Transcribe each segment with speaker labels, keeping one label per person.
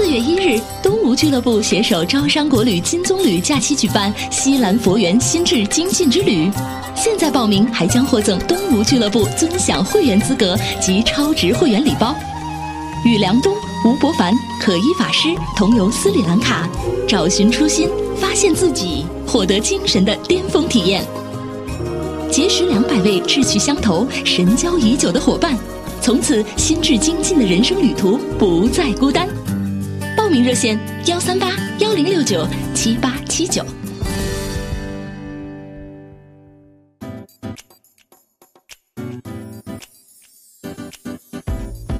Speaker 1: 四月一日，东吴俱乐部携手招商国旅、金棕榈假期举办西兰佛缘心智精进之旅，现在报名还将获赠东吴俱乐部尊享会员资格及超值会员礼包。与梁冬、吴伯凡、可依法师同游斯里兰卡，找寻初心，发现自己，获得精神的巅峰体验。结识两百位志趣相投、神交已久的伙伴，从此心智精进的人生旅途不再孤单。报名热线：幺三八幺零六九七八七九。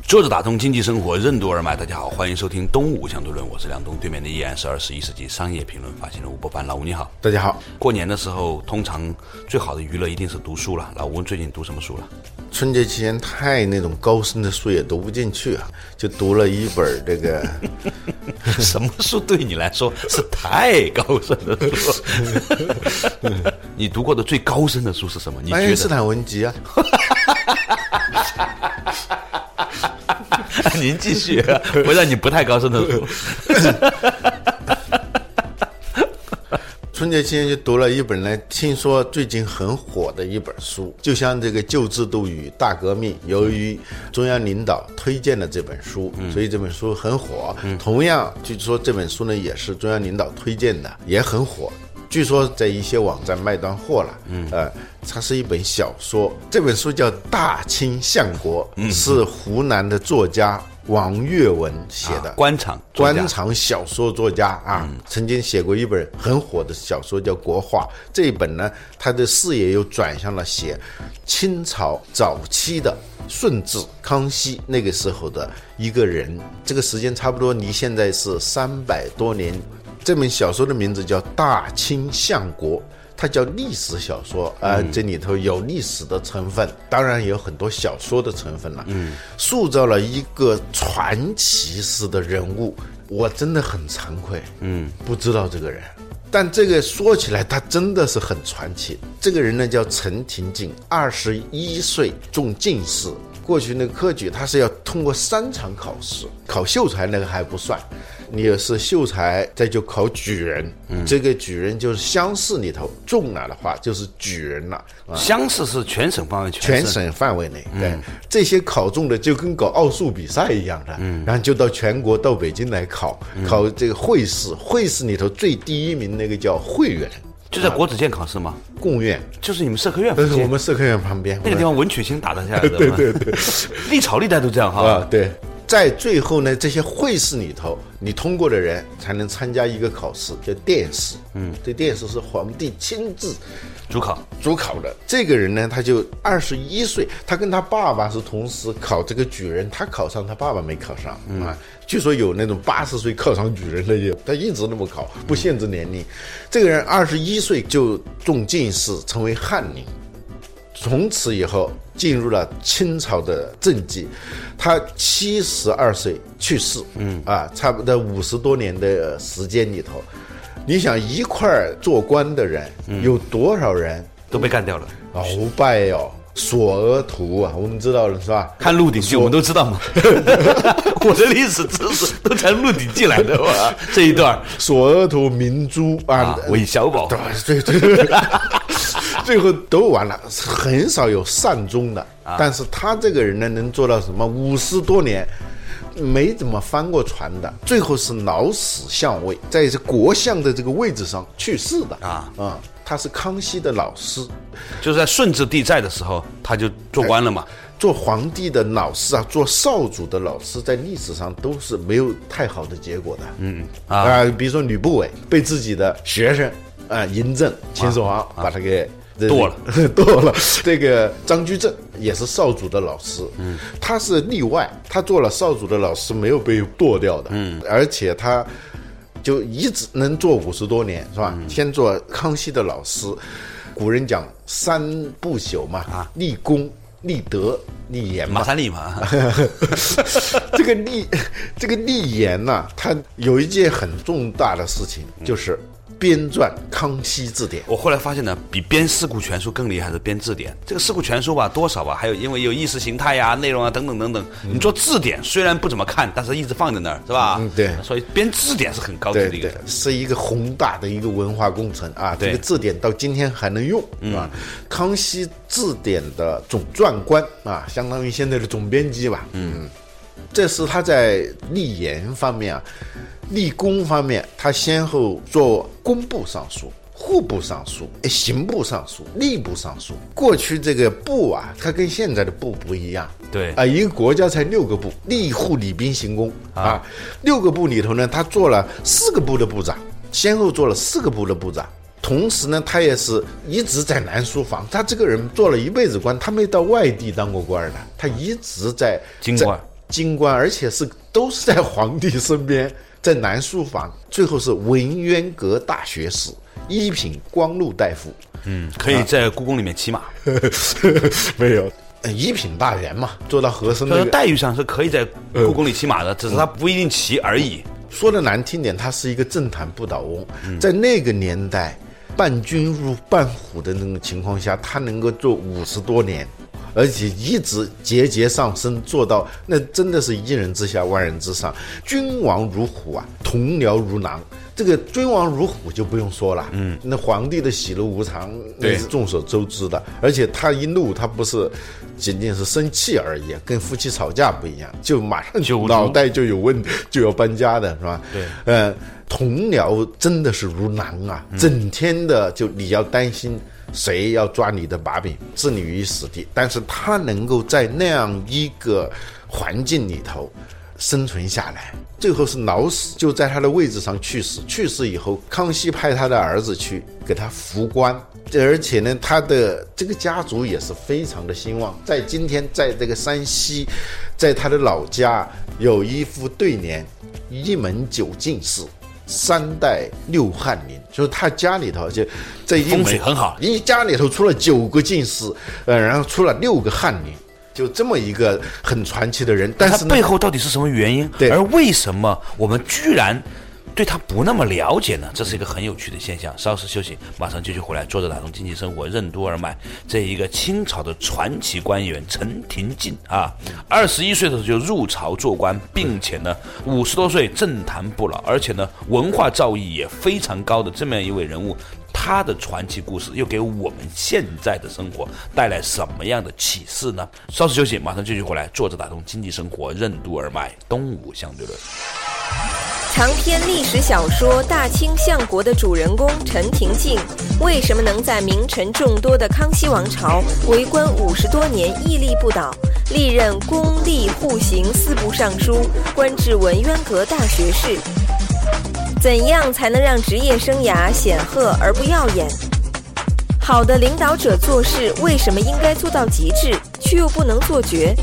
Speaker 2: 坐着打通经济生活任督二脉，大家好，欢迎收听《东吴相对论》，我是梁东，对面的依然是二十一世纪商业评论发行人吴伯凡，老吴你好，
Speaker 3: 大家好。
Speaker 2: 过年的时候，通常最好的娱乐一定是读书了。老吴最近读什么书了？
Speaker 3: 春节期间太那种高深的书也读不进去啊，就读了一本这个
Speaker 2: 什么书对你来说是太高深的书？你读过的最高深的书是什么？你
Speaker 3: 爱因斯？坦文集啊。
Speaker 2: 您继续，我让你不太高深的书。
Speaker 3: 春节期间就读了一本呢，听说最近很火的一本书，就像这个旧制度与大革命，由于中央领导推荐的这本书，所以这本书很火。同样，据说这本书呢也是中央领导推荐的，也很火。据说在一些网站卖断货了。嗯，呃，它是一本小说，这本书叫《大清相国》，是湖南的作家王跃文写的。
Speaker 2: 官场
Speaker 3: 官场小说作家啊，曾经写过一本很火的小说叫《国画》。这一本呢，他的视野又转向了写清朝早期的顺治、康熙那个时候的一个人。这个时间差不多离现在是三百多年。这本小说的名字叫《大清相国》。它叫历史小说啊、呃这里头有历史的成分，当然也有很多小说的成分了。嗯，塑造了一个传奇式的人物，我真的很惭愧，嗯，不知道这个人。但这个说起来，他真的是很传奇。这个人呢叫陈廷敬，二十一岁中进士。过去那个科举，他是要通过三场考试，考秀才那个还不算，你也是秀才，再就考举人。这个举人就是乡试里头中了的话，就是举人了。啊
Speaker 2: 乡试是全省范围，
Speaker 3: 全
Speaker 2: 省。
Speaker 3: 省范围内，对、这些考中的就跟搞奥数比赛一样的，嗯。然后就到全国到北京来考，考这个会试，会试里头最第一名那个叫会员，
Speaker 2: 就在国子监考试嘛？
Speaker 3: 贡院，
Speaker 2: 就是你们社科院附
Speaker 3: 但是，我们社科院旁边
Speaker 2: 那个地方文曲星打得下来的，对对对，历朝历代都这样哈。
Speaker 3: 啊，对，在最后呢，这些会试里头，你通过的人才能参加一个考试，叫殿试。嗯，这殿试是皇帝亲自
Speaker 2: 主考
Speaker 3: 主考的。这个人呢，他就二十一岁，他跟他爸爸是同时考这个举人，他考上，他爸爸没考上、啊。据说有那种八十岁考上举人的也，他一直那么考，不限制年龄。这个人二十一岁就中进士，成为翰林。从此以后进入了清朝的政绩，他七十二岁去世，嗯啊，差不多五十多年的时间里头，你想一块儿做官的人、有多少人
Speaker 2: 都被干掉了。
Speaker 3: 鳌拜哟、索额图啊，我们知道了是吧？
Speaker 2: 看《鹿鼎记》，我们都知道嘛。我的历史知识都从《鹿鼎记》来的嘛。这一段
Speaker 3: 索额图、明珠啊
Speaker 2: 啊，，韦小宝
Speaker 3: 对对对，最后都完了，很少有善终的。
Speaker 2: 啊
Speaker 3: 但是他这个人呢，能做到什么？五十多年。没怎么翻过船的，最后是老死相位，在这国相的这个位置上去世的
Speaker 2: 啊
Speaker 3: 啊、他是康熙的老师，
Speaker 2: 就是在顺治帝在的时候，他就做官了嘛。
Speaker 3: 做皇帝的老师啊，做少主的老师，在历史上都是没有太好的结果的。嗯啊、比如说吕不韦被自己的学生啊、嬴政、秦始皇把他给。
Speaker 2: 剁了，
Speaker 3: 剁了。这个张居正也是少主的老师，嗯，他是例外，他做了少主的老师，没有被剁掉的，嗯，而且他就一直能做五十多年，是吧？先做康熙的老师，古人讲三不朽嘛，啊，立功、立德、立言嘛
Speaker 2: 马。三立嘛，
Speaker 3: 这个立这个立言呐、他有一件很重大的事情，就是编撰《康熙字典》。
Speaker 2: 我后来发现呢，比编《四库全书》更厉害的编字典。这个《四库全书》吧，多少吧，还有因为有意识形态呀、内容啊等等等等。你做字典虽然不怎么看，但是一直放在那儿，是吧？
Speaker 3: 嗯对
Speaker 2: 所以编字典是很高级的一个
Speaker 3: 对。，是一个宏大的一个文化工程啊！这个字典到今天还能用，是吧？康熙字典的总撰官啊，相当于现在的总编辑吧。嗯，这是他在立言方面啊，立功方面，他先后做工部尚书。户部尚书、刑部尚书、吏部尚书。过去这个部啊，它跟现在的部不一样。
Speaker 2: 对
Speaker 3: 啊，一个国家才六个部，吏户礼兵刑工啊，六个部里头呢，他做了四个部的部长，先后做了四个部的部长。同时呢，他也是一直在南书房。他这个人做了一辈子官，他没到外地当过官的，他一直在
Speaker 2: 京官
Speaker 3: 在京官，而且是都是在皇帝身边，在南书房。最后是文渊阁大学士，一品光禄大夫。
Speaker 2: 嗯，可以在故宫里面骑马，
Speaker 3: 没有，呃一品大员嘛，做到和珅
Speaker 2: 所以说
Speaker 3: 那个。
Speaker 2: 待遇上是可以在故宫里骑马的，只是他不一定骑而已。
Speaker 3: 说的难听点，他是一个政坛不倒翁。在那个年代，伴君如伴虎的那种情况下，他能够做五十多年，而且一直节节上升，做到那真的是一人之下，万人之上。君王如虎啊，同僚如狼。这个君王如虎就不用说了，嗯，那皇帝的喜怒无常，那是众所周知的。而且他一怒，他不是仅仅是生气而已，跟夫妻吵架不一样，就马上
Speaker 2: 就
Speaker 3: 脑袋就有问，就要搬家的是吧？
Speaker 2: 对，
Speaker 3: 呃，同僚真的是如狼啊，整天的就你要担心谁要抓你的把柄，置你于死地。但是他能够在那样一个环境里头生存下来，最后是老死，就在他的位置上去世。去世以后，康熙派他的儿子去给他扶棺。而且呢，他的这个家族也是非常的兴旺。在今天，在这个山西，在他的老家有一副对联：“一门九进士，三代六翰林。”就是他家里头就
Speaker 2: 风水很好
Speaker 3: 一家里头出了九个进士，呃，然后出了六个翰林，就这么一个很传奇的人。但是
Speaker 2: 背后到底是什么原因？
Speaker 3: 对
Speaker 2: 而为什么我们居然对他不那么了解呢？这是一个很有趣的现象。稍事休息，马上继续回来。作者打通经济生活，任督二脉，这一个清朝的传奇官员陈廷敬啊，二十一岁的时候就入朝做官，并且呢，五十多岁政坛不老，而且呢，文化造诣也非常高的这么样一位人物。他的传奇故事又给我们现在的生活带来什么样的启示呢？稍事休息，马上继续回来。作者打通经济生活，任督二脉，东吴相对论。
Speaker 4: 长篇历史小说《大清相国》的主人公陈廷敬，为什么能在名臣众多的康熙王朝为官五十多年屹立不倒，历任公吏户刑四部尚书，官至文渊阁大学士？怎样才能让职业生涯显赫而不耀眼？好的领导者做事为什么应该做到极致，却又不能做绝？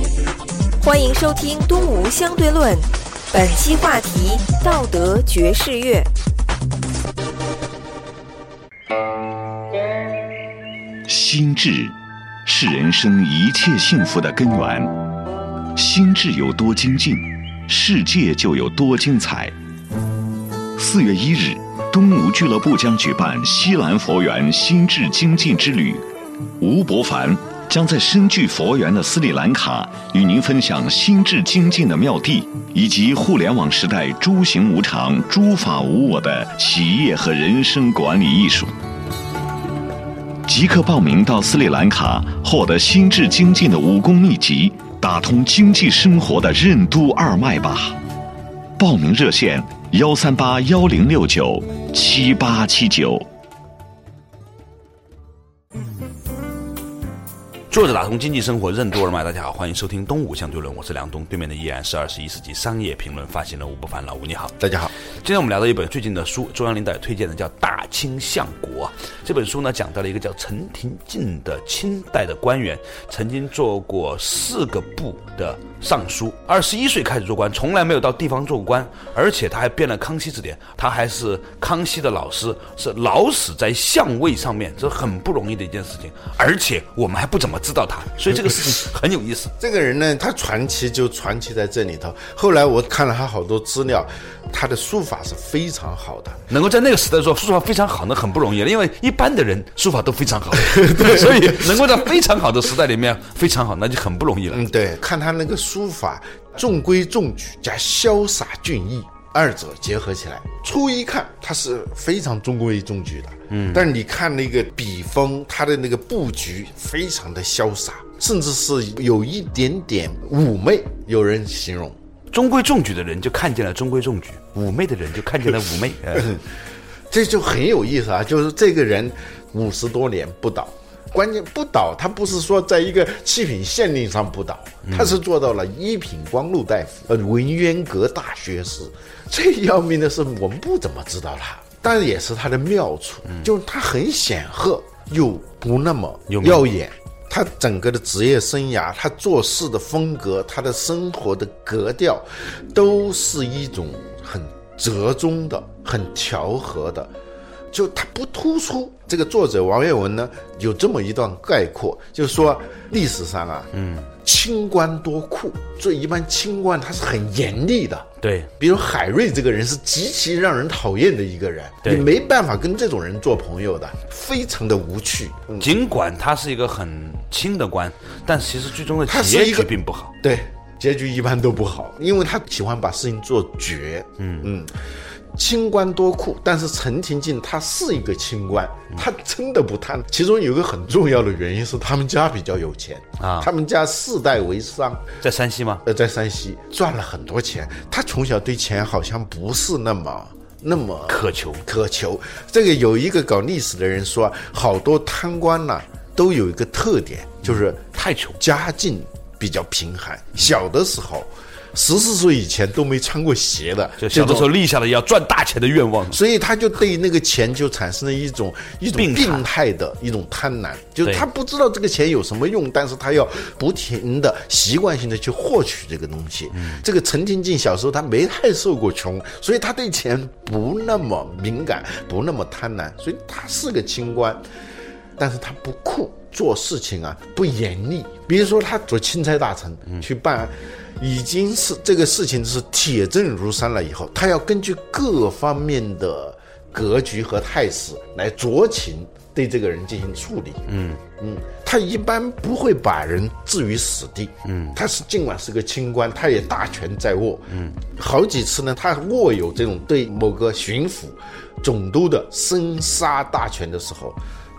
Speaker 4: 欢迎收听《东吴相对论》，本期话题：道德爵士乐。
Speaker 5: 心智是人生一切幸福的根源。心智有多精进，世界就有多精彩。四月一日，东吴俱乐部将举办西兰佛缘心智精进之旅。吴伯凡将在深具佛缘的斯里兰卡与您分享心智精进的妙地，以及互联网时代诸行无常、诸法无我的企业和人生管理艺术。即刻报名到斯里兰卡，获得心智精进的武功秘籍，打通经济生活的任督二脉吧。报名热线：幺三八幺零六九七八七九。
Speaker 2: 作者打通经济生活任督二脉，大家好，欢迎收听东吴相对论，我是梁东，对面的依然是二十一世纪商业评论发行人吴不凡，老吴你好。
Speaker 3: 大家好，
Speaker 2: 今天我们聊到一本最近的书，中央领导推荐的叫《大清相国》。这本书呢，讲到了一个叫陈廷敬的清代的官员，曾经做过四个部的尚书，二十一岁开始做官，从来没有到地方做过官，而且他还编了《康熙字典》，他还是康熙的老师，是老死在相位上面，这很不容易的一件事情，而且我们还不怎么知道他，所以这个事情很有意思。
Speaker 3: 这个人呢，他传奇就传奇在这里头。后来我看了他好多资料，他的书法是非常好的。
Speaker 2: 能够在那个时代说书法非常好，那很不容易了，因为一般的人书法都非常好，所以能够在非常好的时代里面非常好，那就很不容易了。
Speaker 3: 嗯，对，看他那个书法，中规中矩加潇洒俊逸。二者结合起来，初一看它是非常中规中矩的，嗯，但是你看那个笔锋，它的那个布局非常的潇洒，甚至是有一点点妩媚。有人形容，
Speaker 2: 中规中矩的人就看见了中规中矩，妩媚的人就看见了妩媚，
Speaker 3: 这就很有意思啊！就是这个人五十多年不倒。关键不倒，他不是说在一个七品县令上不倒，他是做到了一品光禄大夫，呃，文渊阁大学士。最要命的是，我们不怎么知道他，但也是他的妙处，就是他很显赫又不那么耀眼。他整个的职业生涯，他做事的风格，他的生活的格调，都是一种很折中的、很调和的。就它不突出。这个作者王跃文呢，有这么一段概括，就是说历史上啊，嗯，清官多酷，所以一般清官他是很严厉的。
Speaker 2: 对，
Speaker 3: 比如海瑞这个人是极其让人讨厌的一个人，你没办法跟这种人做朋友的，非常的无趣。
Speaker 2: 尽管他是一个很清的官，但其实最终的结局并不好。
Speaker 3: 对，结局一般都不好，因为他喜欢把事情做绝。嗯嗯。清官多酷，但是陈廷敬他是一个清官，他真的不贪。其中有一个很重要的原因是他们家比较有钱啊，他们家世代为商，
Speaker 2: 在山西吗？
Speaker 3: 呃，在山西赚了很多钱。他从小对钱好像不是那么那么
Speaker 2: 渴求，
Speaker 3: 渴求。这个有一个搞历史的人说，好多贪官呢都有一个特点，就是
Speaker 2: 太穷，
Speaker 3: 家境比较贫寒，小的时候。十四岁以前都没穿过鞋的，
Speaker 2: 就小的时候立下了要赚大钱的愿望，
Speaker 3: 所以他就对那个钱就产生了一种一种病态的一种贪婪，就是他不知道这个钱有什么用，但是他要不停的习惯性的去获取这个东西。这个陈廷敬小时候他没太受过穷，所以他对钱不那么敏感，不那么贪婪，所以他是个清官，但是他不酷，做事情啊不严厉。比如说他做钦差大臣去办。已经是这个事情是铁证如山了。以后他要根据各方面的格局和态势来酌情对这个人进行处理。嗯嗯，他一般不会把人置于死地。嗯，他是尽管是个清官，他也大权在握。嗯，好几次呢，他握有这种对某个巡抚、总督的生杀大权的时候。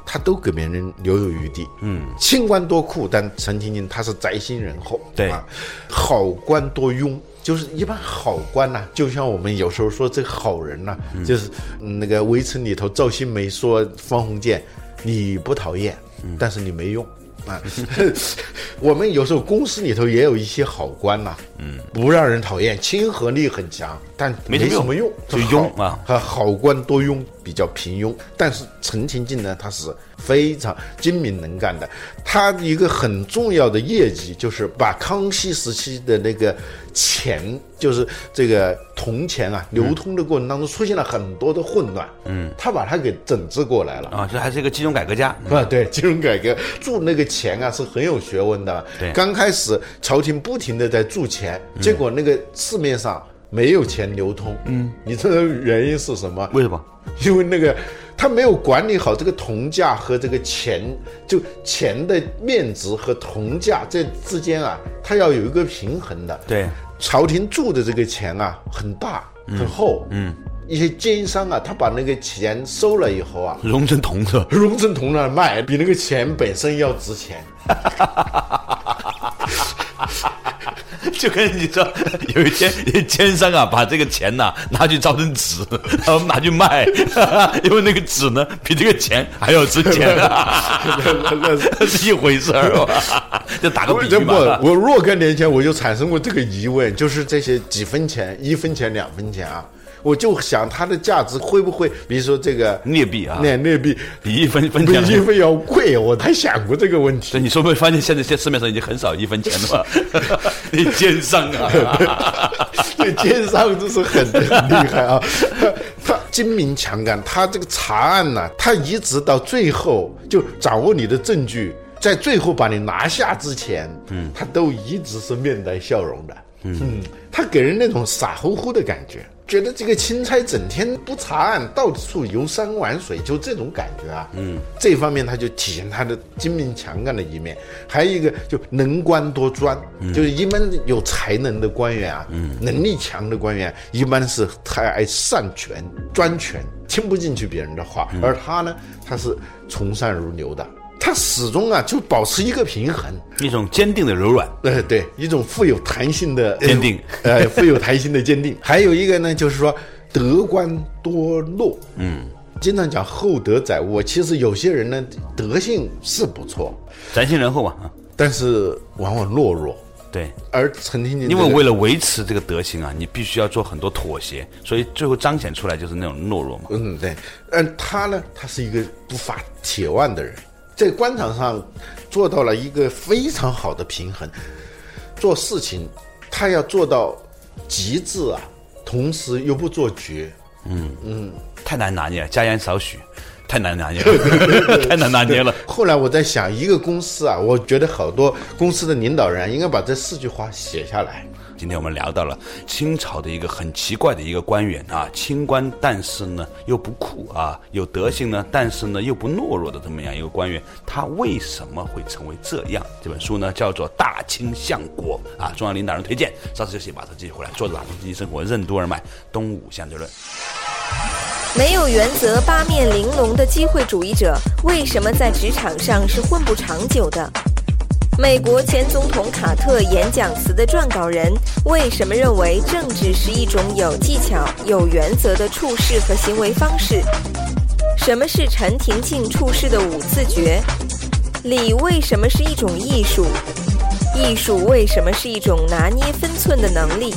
Speaker 3: 他都给别人留有余地，嗯，清官多酷，但陈廷敬他是宅心仁厚，
Speaker 2: 对。
Speaker 3: 啊，好官多庸，就是一般好官呐，就像我们有时候说这好人呐，就是那个围城里头赵新梅说方鸿渐，你不讨厌，但是你没用。啊，我们有时候公司里头也有一些好官呐，嗯，不让人讨厌，亲和力很强，但没什么用，
Speaker 2: 就庸啊，
Speaker 3: 好官多庸，比较平庸。但是陈廷敬呢，他是非常精明能干的，他一个很重要的业绩就是把康熙时期的那个钱，就是这个铜钱啊，流通的过程当中出现了很多的混乱，嗯，他把它给整治过来了。
Speaker 2: 啊，这还是一个金融改革家。
Speaker 3: 啊，对，金融改革铸那个钱啊是很有学问的，
Speaker 2: 对，
Speaker 3: 刚开始朝廷不停的在铸钱，结果那个市面上没有钱流通，嗯，你这个原因是什么？
Speaker 2: 为什么？
Speaker 3: 因为那个他没有管理好这个铜价和这个钱，就钱的面值和铜价这之间啊，它要有一个平衡的，
Speaker 2: 对。
Speaker 3: 朝廷铸的这个钱啊，很大很厚，嗯，一些奸商啊，他把那个钱收了以后啊，
Speaker 2: 熔成铜子，
Speaker 3: 熔成铜了卖，比那个钱本身要值钱。
Speaker 2: 就跟你说，有一天奸商啊，把这个钱呐拿去造成纸，然后拿去卖，因为那个纸呢比这个钱还要值钱啊，那是一回事儿吧？就打个比喻
Speaker 3: 嘛。我若干年前我就产生过这个疑问，就是这些几分钱、一分钱、两分钱啊，我就想它的价值会不会，比如说这个
Speaker 2: 劣币啊，
Speaker 3: 那劣币
Speaker 2: 比一分分
Speaker 3: 比
Speaker 2: 钱
Speaker 3: 一分要贵，我还想过这个问题。
Speaker 2: 你说没发现现在现在市面上已经很少一分钱了吗？你奸商啊！
Speaker 3: 对，奸商就是很很厉害啊，他他精明强干，他这个查案呢、他一直到最后就掌握你的证据，在最后把你拿下之前，嗯，他都一直是面带笑容的，嗯，他给人那种傻乎乎的感觉。觉得这个钦差整天不查案，到处游山玩水，就这种感觉啊。嗯，这方面他就体现他的精明强干的一面。还有一个就能官多专，就是一般有才能的官员啊，嗯能力强的官员，一般是太爱擅权、专权，听不进去别人的话。而他呢，他是从善如流的，他始终啊就保持一个平衡。
Speaker 2: 一种坚定的柔软，
Speaker 3: 呃，对，一种富有弹性的
Speaker 2: 坚定，
Speaker 3: 呃，富有弹性的坚定。还有一个呢，就是说得官多诺，嗯，经常讲厚德载物。其实有些人呢，德性是不错，
Speaker 2: 宅心仁厚嘛啊，
Speaker 3: 但是往往懦弱。
Speaker 2: 对。
Speaker 3: 而陈廷敬
Speaker 2: 因，为为了维持这个德行啊，你必须要做很多妥协，所以最后彰显出来就是那种懦弱嘛。
Speaker 3: 嗯，对，嗯，他呢，他是一个不发铁腕的人，在官场上做到了一个非常好的平衡。做事情，他要做到极致啊，同时又不做绝。
Speaker 2: 嗯嗯太难拿捏了，加盐少许，太难拿捏了，太难拿捏了。
Speaker 3: 后来我在想，一个公司啊，我觉得好多公司的领导人应该把这四句话写下来。
Speaker 2: 今天我们聊到了清朝的一个很奇怪的一个官员啊，清官但是呢又不酷啊，有德行呢，但是呢又不懦弱的这么样一个官员，他为什么会成为这样？这本书呢叫做《大清相国》啊，中央领导人推荐。稍事休息，马上继续回来，坐着打通经济生活，任督二脉，东吴相对论。
Speaker 4: 没有原则、八面玲珑的机会主义者，为什么在职场上是混不长久的？美国前总统卡特演讲词的撰稿人为什么认为政治是一种有技巧、有原则的处事和行为方式？什么是陈廷敬处事的五字诀？礼为什么是一种艺术？艺术为什么是一种拿捏分寸的能力？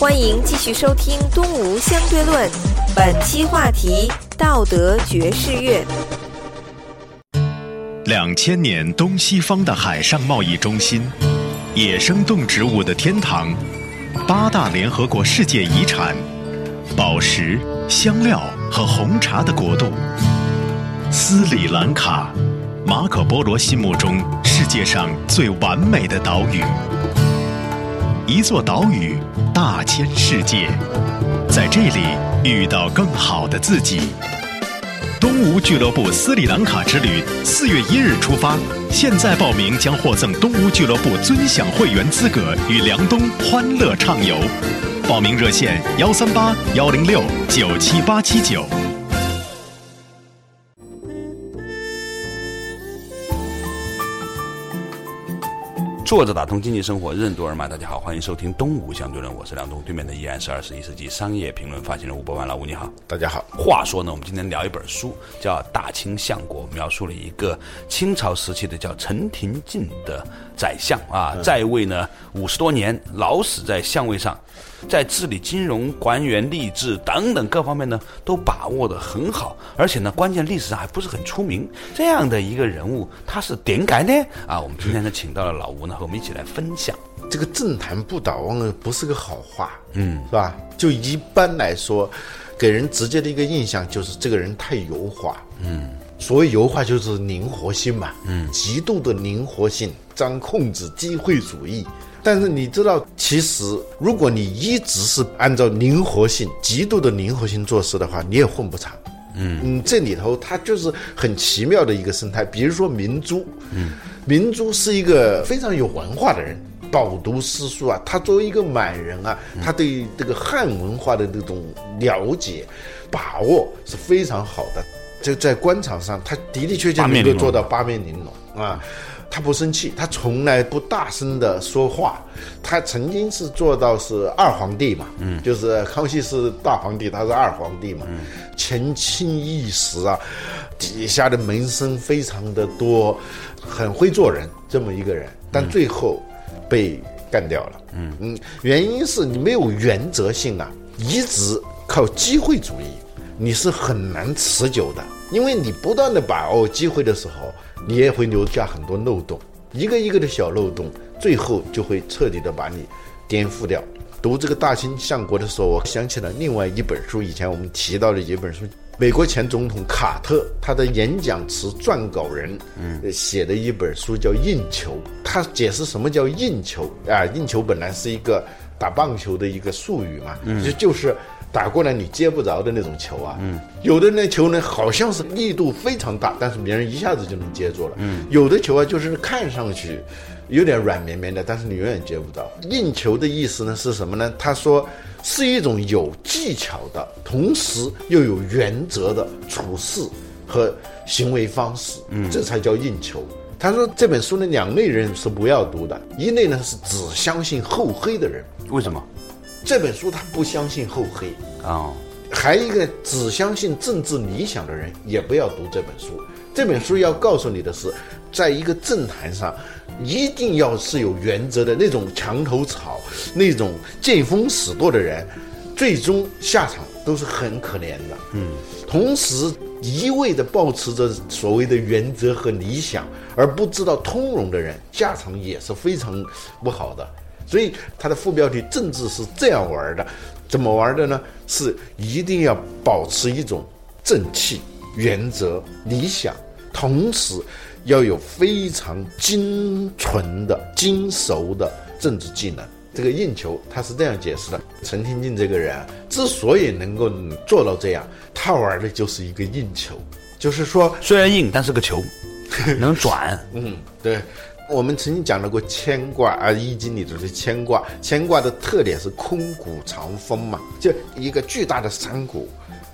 Speaker 4: 欢迎继续收听《东吴相对论》，本期话题：道德爵士乐。
Speaker 6: 两千年东西方的海上贸易中心，野生动植物的天堂，八大联合国世界遗产，宝石、香料和红茶的国度，斯里兰卡，马可波罗心目中世界上最完美的岛屿。一座岛屿大千世界，在这里遇到更好的自己。东吴俱乐部斯里兰卡之旅，四月一日出发，现在报名将获赠东吴俱乐部尊享会员资格，与梁东欢乐畅游。报名热线：幺三八幺零六九七八七九。
Speaker 2: 坐着打通经济生活，任督二脉。大家好，欢迎收听《东吴相对论》，我是梁东，对面的依然是二十一世纪商业评论发行人吴伯凡。老吴你好。
Speaker 3: 大家好，
Speaker 2: 话说呢，我们今天聊一本书，叫《大清相国》，描述了一个清朝时期的叫陈廷敬的宰相啊，在位呢五十多年，老死在相位上，在治理金融、官员、吏治等等各方面呢，都把握的很好，而且呢，关键历史上还不是很出名。这样的一个人物，他是点改呢？啊，我们今天呢，请到了老吴呢，和我们一起来分享。
Speaker 3: 这个政坛不倒翁呢，不是个好话，嗯，是吧？就一般来说，给人直接的一个印象就是这个人太油滑，嗯，所谓油滑就是灵活性嘛，嗯，极度的灵活性，张控制机会主义。但是你知道，其实如果你一直是按照灵活性、极度的灵活性做事的话，你也混不长。嗯嗯，这里头它就是很奇妙的一个生态。比如说明珠，嗯，明珠是一个非常有文化的人，饱读诗书啊。他作为一个满人啊，他对这个汉文化的这种了解、把握是非常好的。就在官场上，他的的确确能够做到八面玲珑啊。他不生气，他从来不大声的说话。他曾经是做到是二皇帝嘛，嗯，就是康熙是大皇帝，他是二皇帝嘛，嗯。前清一时啊，底下的门生非常的多，很会做人这么一个人，但最后被干掉了。嗯。嗯，原因是你没有原则性啊，一直靠机会主义，你是很难持久的，因为你不断的把握机会的时候，你也会留下很多漏洞，一个一个的小漏洞，最后就会彻底的把你颠覆掉。读这个大清相国的时候，我想起了另外一本书，以前我们提到的一本书，美国前总统卡特他的演讲词撰稿人，嗯，写的一本书叫《硬球》，他解释什么叫硬球啊？硬球本来是一个打棒球的一个术语嘛，就就是打过来你接不着的那种球啊。嗯，有的那球呢，好像是力度非常大，但是别人一下子就能接住了。嗯，有的球啊，就是看上去。有点软绵绵的，但是你永远接不着。硬球的意思呢是什么呢？他说是一种有技巧的，同时又有原则的处事和行为方式，嗯，这才叫硬球。他说这本书呢，两类人是不要读的，一类呢是只相信厚黑的人。
Speaker 2: 为什么？
Speaker 3: 这本书他不相信厚黑啊。还一个只相信政治理想的人也不要读这本书。这本书要告诉你的是，在一个政坛上。一定要是有原则的那种墙头草，那种见风使舵的人，最终下场都是很可怜的。嗯，同时一味的保持着所谓的原则和理想，而不知道通融的人，下场也是非常不好的。所以他的副标题“政治是这样玩的”，怎么玩的呢？是一定要保持一种正气、原则、理想，同时。要有非常精纯的、精熟的政治技能。这个硬球他是这样解释的：陈廷敬这个人之所以能够做到这样，他玩的就是一个硬球，就是说
Speaker 2: 虽然硬，但是个球，能转。
Speaker 3: 嗯，对。我们曾经讲到过牵挂啊，《易经》里头的牵挂，牵挂的特点是空谷藏风嘛，就一个巨大的山谷。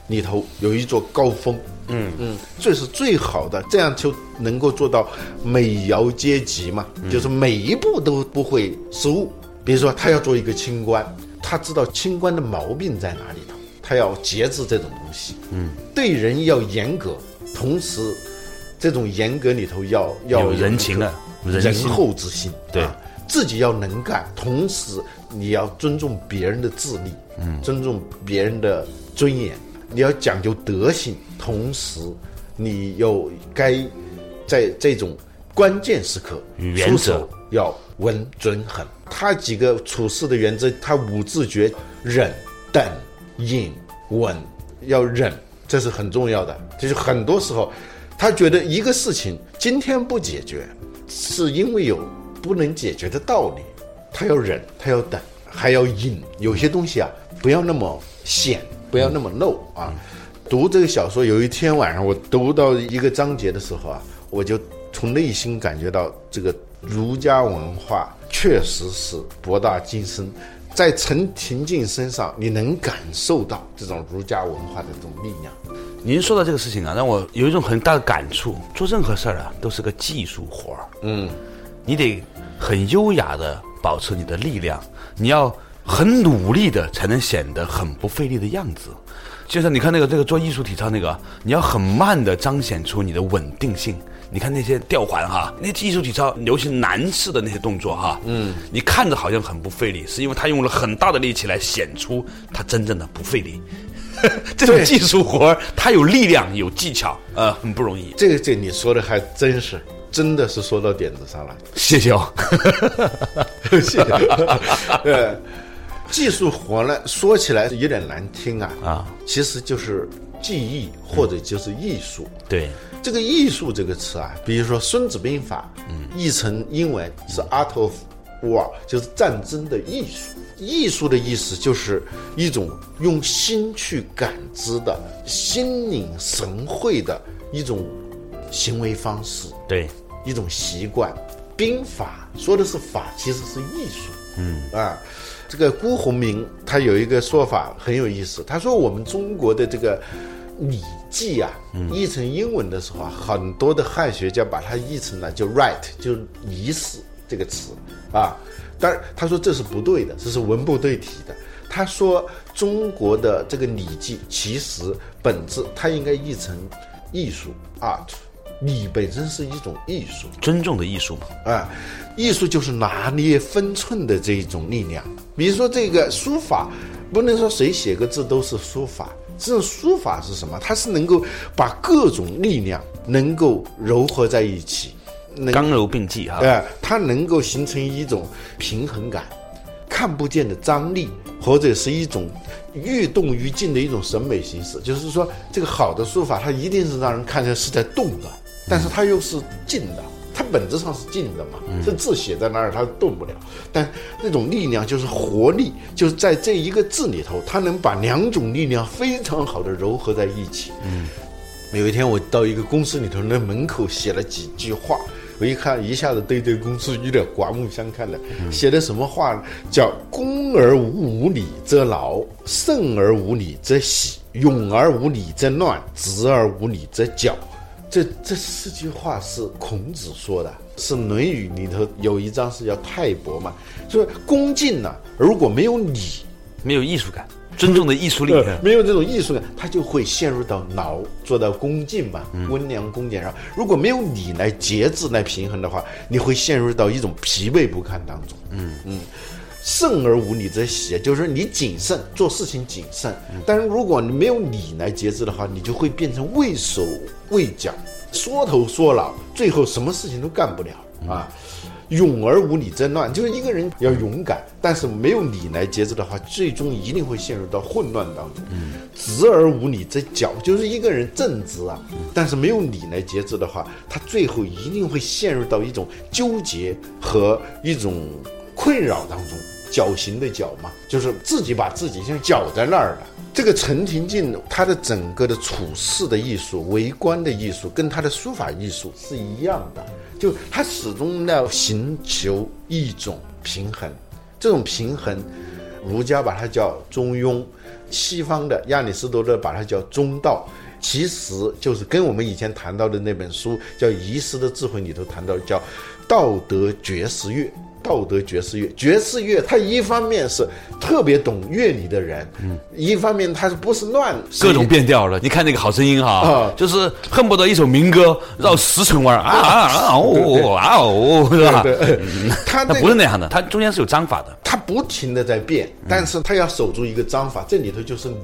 Speaker 3: 里头有一座高峰，嗯。嗯，这是最好的，这样就能够做到每爻皆吉嘛，就是每一步都不会失误。比如说，他要做一个清官，他知道清官的毛病在哪里头，他要节制这种东西，嗯，对人要严格，同时这种严格里头要要
Speaker 2: 有人情的
Speaker 3: 仁厚之心，
Speaker 2: 对，
Speaker 3: 自己要能干，同时你要尊重别人的智力，嗯，尊重别人的尊严。你要讲究德行，同时你又该在这种关键时刻
Speaker 2: 原则
Speaker 3: 要稳、准、狠。他几个处事的原则，他五字诀：忍、等、隐、稳。要忍，这是很重要的。就是很多时候，他觉得一个事情今天不解决，是因为有不能解决的道理。他要忍，他要等，还要隐。有些东西啊，不要那么显。不要那么露啊！读这个小说，有一天晚上我读到一个章节的时候啊，我就从内心感觉到这个儒家文化确实是博大精深，在陈廷敬身上你能感受到这种儒家文化的这种力量。
Speaker 2: 您说到这个事情啊，让我有一种很大的感触：做任何事儿啊，都是个技术活儿。嗯，你得很优雅的保持你的力量，你要。很努力的才能显得很不费力的样子，就像你看那个这个做艺术体操那个，你要很慢的彰显出你的稳定性。你看那些吊环哈，那艺术体操尤其男士的那些动作哈，嗯，你看着好像很不费力，是因为他用了很大的力气来显出他真正的不费力。这种技术活他有力量有技巧，呃，很不容易。
Speaker 3: 这个这你说的还真是，真的是说到点子上了。
Speaker 2: 谢谢哦，
Speaker 3: 谢谢。对。技术活呢，说起来有点难听啊啊，其实就是技艺或者就是艺术。
Speaker 2: 对，
Speaker 3: 这个艺术这个词啊，比如说《孙子兵法》，嗯，译成英文是 Art of War，就是战争的艺术。艺术的意思就是一种用心去感知的、心领神会的一种行为方式。
Speaker 2: 对，
Speaker 3: 一种习惯。兵法说的是法，其实是艺术。嗯啊。这个辜鸿铭他有一个说法很有意思，他说我们中国的这个《礼记》啊，译成英文的时候啊，很多的汉学家把它译成了就 right，就仪式这个词啊，但他说这是不对的，这是文不对题的。他说中国的这个《礼记》其实本质它应该译成艺术 art，礼本身是一种艺术，
Speaker 2: 尊重的艺术嘛。
Speaker 3: 啊，艺术就是拿捏分寸的这一种力量。比如说这个书法，不能说谁写个字都是书法，这种书法是什么？它是能够把各种力量能够糅合在一起，
Speaker 2: 刚柔并济哈。
Speaker 3: 哎、它能够形成一种平衡感，看不见的张力，或者是一种欲动愈静的一种审美形式。就是说，这个好的书法，它一定是让人看起来是在动的，但是它又是静的。它本质上是静的嘛，这字写在那儿，它动不了。但那种力量就是活力，就是在这一个字里头，它能把两种力量非常好的糅合在一起。嗯，有一天我到一个公司里头，那门口写了几句话，我一看，一下子对这个公司有点刮目相看了。写的什么话呢？叫“恭而无礼则劳，慎而无礼则喜，勇而无礼则乱，直而无礼则绞。”这这四句话是孔子说的，是《论语》里头有一章是叫泰伯嘛，说恭敬呢、如果没有礼，
Speaker 2: 没有艺术感，尊重的艺术力。
Speaker 3: 呃没有这种艺术感，他就会陷入到劳，做到恭敬嘛，
Speaker 2: 嗯
Speaker 3: 温良恭俭让。如果没有礼来节制来平衡的话，你会陷入到一种疲惫不堪当中。嗯嗯。慎而无礼则喜，就是说你谨慎做事情谨慎，但是如果你没有礼来节制的话，你就会变成畏手畏脚，缩头缩脑，最后什么事情都干不了啊。勇而无礼则乱，就是一个人要勇敢，但是没有礼来节制的话，最终一定会陷入到混乱当中。直而无礼则绞，就是一个人正直啊，但是没有礼来节制的话，他最后一定会陷入到一种纠结和一种困扰当中。绞刑的绞嘛，就是自己把自己像绞在那儿了。这个陈廷敬他的整个的处事的艺术、为官的艺术，跟他的书法艺术是一样的，就他始终要寻求一种平衡。这种平衡，儒家把它叫中庸，西方的亚里士多德把它叫中道。其实就是跟我们以前谈到的那本书叫《遗失的智慧》里头谈到叫“道德爵士乐”。道德爵士乐，爵士乐，它一方面是特别懂乐理的人，嗯，一方面它是不是乱
Speaker 2: 各种变调了，你看那个好声音哈，
Speaker 3: 啊
Speaker 2: 就是恨不得一首民歌绕十层弯儿啊啊啊哦啊哦，是吧？
Speaker 3: 对，它
Speaker 2: 它
Speaker 3: 这个
Speaker 2: 不是那样的，他中间是有章法的。
Speaker 3: 他不停的在变，但是他要守住一个章法，这里头就是你，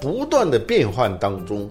Speaker 3: 不断的变换当中，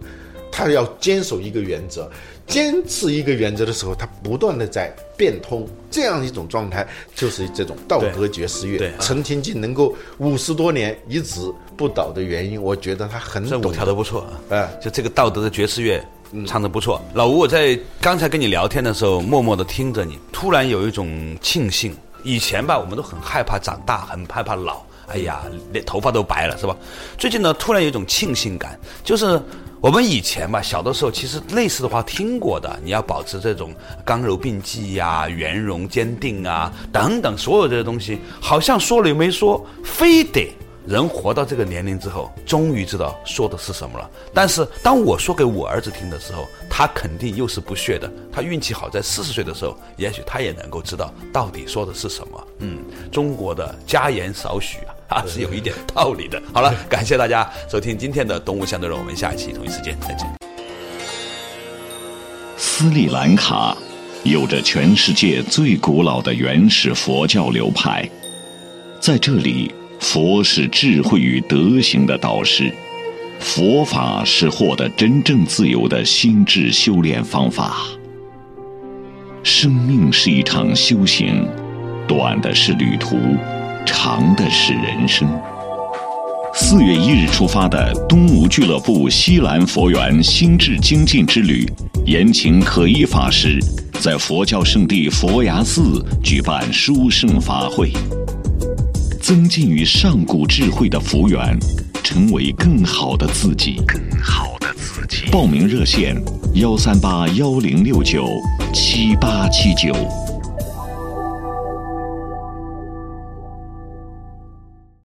Speaker 3: 他要坚守一个原则，坚持一个原则的时候，他不断的在变通，这样一种状态就是这种道德爵士乐。
Speaker 2: 对对
Speaker 3: 陈廷敬能够五十多年一直不倒的原因，我觉得他很
Speaker 2: 这舞
Speaker 3: 懂
Speaker 2: 跳的不错啊，
Speaker 3: 哎
Speaker 2: 就这个道德的爵士乐。唱的不错，老吴，我在刚才跟你聊天的时候，默默的听着你，突然有一种庆幸。以前吧，我们都很害怕长大，很害怕老，哎呀，连头发都白了，是吧？最近呢，突然有一种庆幸感，就是我们以前吧，小的时候其实类似的话听过的，你要保持这种刚柔并济呀、圆融坚定啊等等，所有这些东西，好像说了又没说，非得。人活到这个年龄之后，终于知道说的是什么了。但是当我说给我儿子听的时候，他肯定又是不屑的。他运气好，在四十岁的时候，也许他也能够知道到底说的是什么。嗯，中国的家言少许啊，啊 是有一点道理的。好了，感谢大家收听今天的《动物相对论》，我们下期同一时间再见。
Speaker 5: 斯里兰卡有着全世界最古老的原始佛教流派，在这里，佛是智慧与德行的导师，佛法是获得真正自由的心智修炼方法。生命是一场修行，短的是旅途，长的是人生。四月一日出发的东吴俱乐部西兰佛缘心智精进之旅，延请可依法师在佛教圣地佛牙寺举办殊胜法会，增进与上古智慧的福缘，成为更好的自己。更好的自己。报名热线：幺三八幺零六九七八七九。